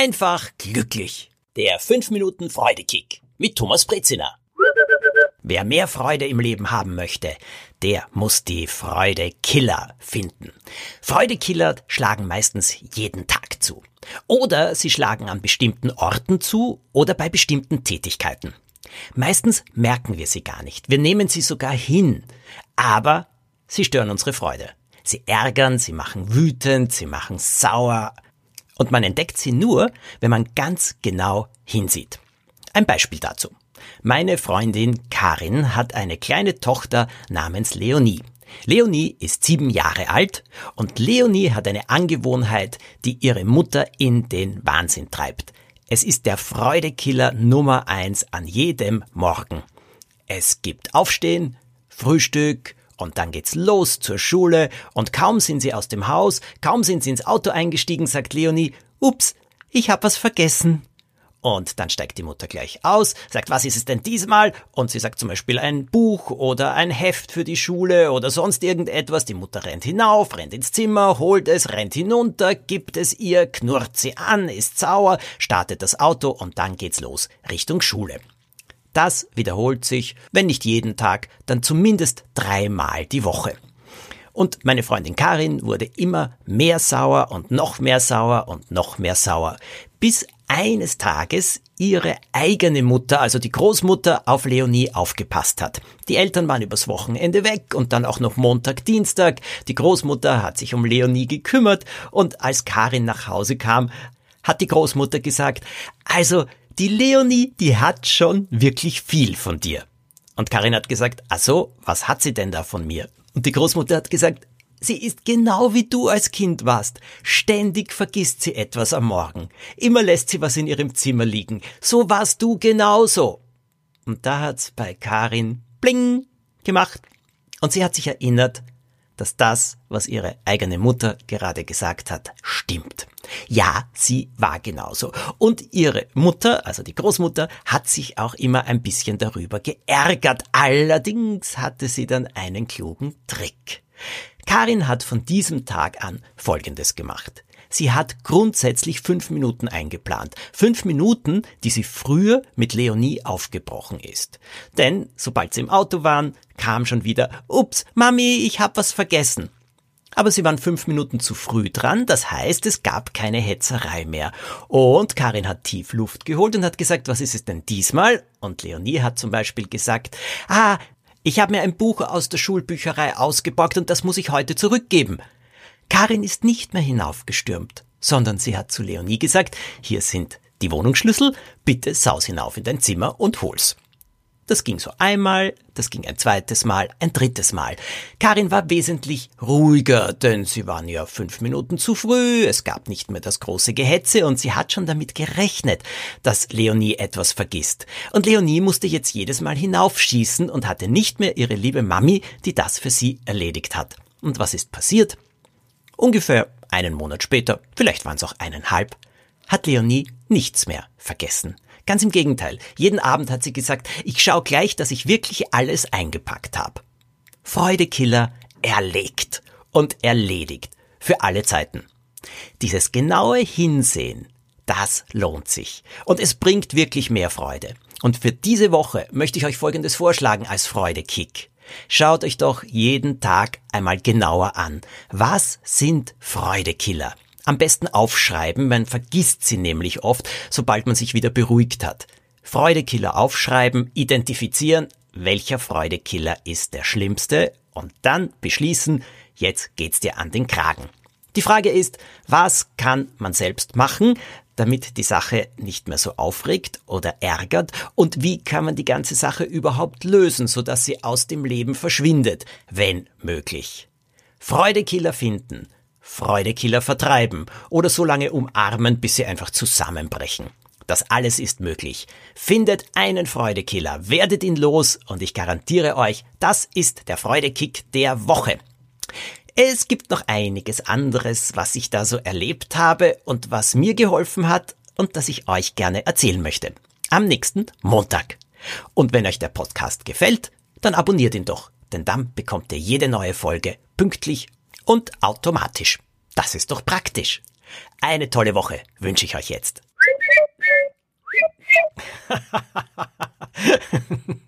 einfach glücklich. Der 5 Minuten Freudekick mit Thomas Brezina. Wer mehr Freude im Leben haben möchte, der muss die Freudekiller finden. Freudekiller schlagen meistens jeden Tag zu. Oder sie schlagen an bestimmten Orten zu oder bei bestimmten Tätigkeiten. Meistens merken wir sie gar nicht. Wir nehmen sie sogar hin. Aber sie stören unsere Freude. Sie ärgern, sie machen wütend, sie machen sauer. Und man entdeckt sie nur, wenn man ganz genau hinsieht. Ein Beispiel dazu. Meine Freundin Karin hat eine kleine Tochter namens Leonie. Leonie ist sieben Jahre alt und Leonie hat eine Angewohnheit, die ihre Mutter in den Wahnsinn treibt. Es ist der Freudekiller Nummer eins an jedem Morgen. Es gibt Aufstehen, Frühstück, und dann geht's los zur Schule und kaum sind sie aus dem Haus, kaum sind sie ins Auto eingestiegen, sagt Leonie, ups, ich hab was vergessen. Und dann steigt die Mutter gleich aus, sagt, was ist es denn diesmal? Und sie sagt zum Beispiel ein Buch oder ein Heft für die Schule oder sonst irgendetwas. Die Mutter rennt hinauf, rennt ins Zimmer, holt es, rennt hinunter, gibt es ihr, knurrt sie an, ist sauer, startet das Auto und dann geht's los Richtung Schule. Das wiederholt sich, wenn nicht jeden Tag, dann zumindest dreimal die Woche. Und meine Freundin Karin wurde immer mehr sauer und noch mehr sauer und noch mehr sauer, bis eines Tages ihre eigene Mutter, also die Großmutter, auf Leonie aufgepasst hat. Die Eltern waren übers Wochenende weg und dann auch noch Montag, Dienstag. Die Großmutter hat sich um Leonie gekümmert und als Karin nach Hause kam, hat die Großmutter gesagt, also die Leonie, die hat schon wirklich viel von dir. Und Karin hat gesagt, ach so, was hat sie denn da von mir? Und die Großmutter hat gesagt, sie ist genau wie du als Kind warst. Ständig vergisst sie etwas am Morgen. Immer lässt sie was in ihrem Zimmer liegen. So warst du genauso. Und da hat's bei Karin bling gemacht. Und sie hat sich erinnert, dass das, was ihre eigene Mutter gerade gesagt hat, stimmt. Ja, sie war genauso. Und ihre Mutter, also die Großmutter, hat sich auch immer ein bisschen darüber geärgert. Allerdings hatte sie dann einen klugen Trick. Karin hat von diesem Tag an Folgendes gemacht. Sie hat grundsätzlich fünf Minuten eingeplant. Fünf Minuten, die sie früher mit Leonie aufgebrochen ist. Denn sobald sie im Auto waren, kam schon wieder, ups, Mami, ich hab was vergessen. Aber sie waren fünf Minuten zu früh dran, das heißt, es gab keine Hetzerei mehr. Und Karin hat tief Luft geholt und hat gesagt, was ist es denn diesmal? Und Leonie hat zum Beispiel gesagt, ah, ich habe mir ein Buch aus der Schulbücherei ausgeborgt und das muss ich heute zurückgeben. Karin ist nicht mehr hinaufgestürmt, sondern sie hat zu Leonie gesagt, hier sind die Wohnungsschlüssel, bitte saus hinauf in dein Zimmer und hol's. Das ging so einmal, das ging ein zweites Mal, ein drittes Mal. Karin war wesentlich ruhiger, denn sie waren ja fünf Minuten zu früh, es gab nicht mehr das große Gehetze und sie hat schon damit gerechnet, dass Leonie etwas vergisst. Und Leonie musste jetzt jedes Mal hinaufschießen und hatte nicht mehr ihre liebe Mami, die das für sie erledigt hat. Und was ist passiert? Ungefähr einen Monat später, vielleicht waren es auch eineinhalb, hat Leonie nichts mehr vergessen. Ganz im Gegenteil, jeden Abend hat sie gesagt, ich schau gleich, dass ich wirklich alles eingepackt habe. Freudekiller erlegt und erledigt für alle Zeiten. Dieses genaue Hinsehen, das lohnt sich und es bringt wirklich mehr Freude. Und für diese Woche möchte ich euch Folgendes vorschlagen als Freudekick. Schaut euch doch jeden Tag einmal genauer an. Was sind Freudekiller? Am besten aufschreiben, man vergisst sie nämlich oft, sobald man sich wieder beruhigt hat. Freudekiller aufschreiben, identifizieren, welcher Freudekiller ist der schlimmste und dann beschließen, jetzt geht's dir an den Kragen. Die Frage ist, was kann man selbst machen, damit die Sache nicht mehr so aufregt oder ärgert und wie kann man die ganze Sache überhaupt lösen, sodass sie aus dem Leben verschwindet, wenn möglich. Freudekiller finden, Freudekiller vertreiben oder so lange umarmen, bis sie einfach zusammenbrechen. Das alles ist möglich. Findet einen Freudekiller, werdet ihn los und ich garantiere euch, das ist der Freudekick der Woche. Es gibt noch einiges anderes, was ich da so erlebt habe und was mir geholfen hat und das ich euch gerne erzählen möchte. Am nächsten Montag. Und wenn euch der Podcast gefällt, dann abonniert ihn doch, denn dann bekommt ihr jede neue Folge pünktlich und automatisch. Das ist doch praktisch. Eine tolle Woche wünsche ich euch jetzt.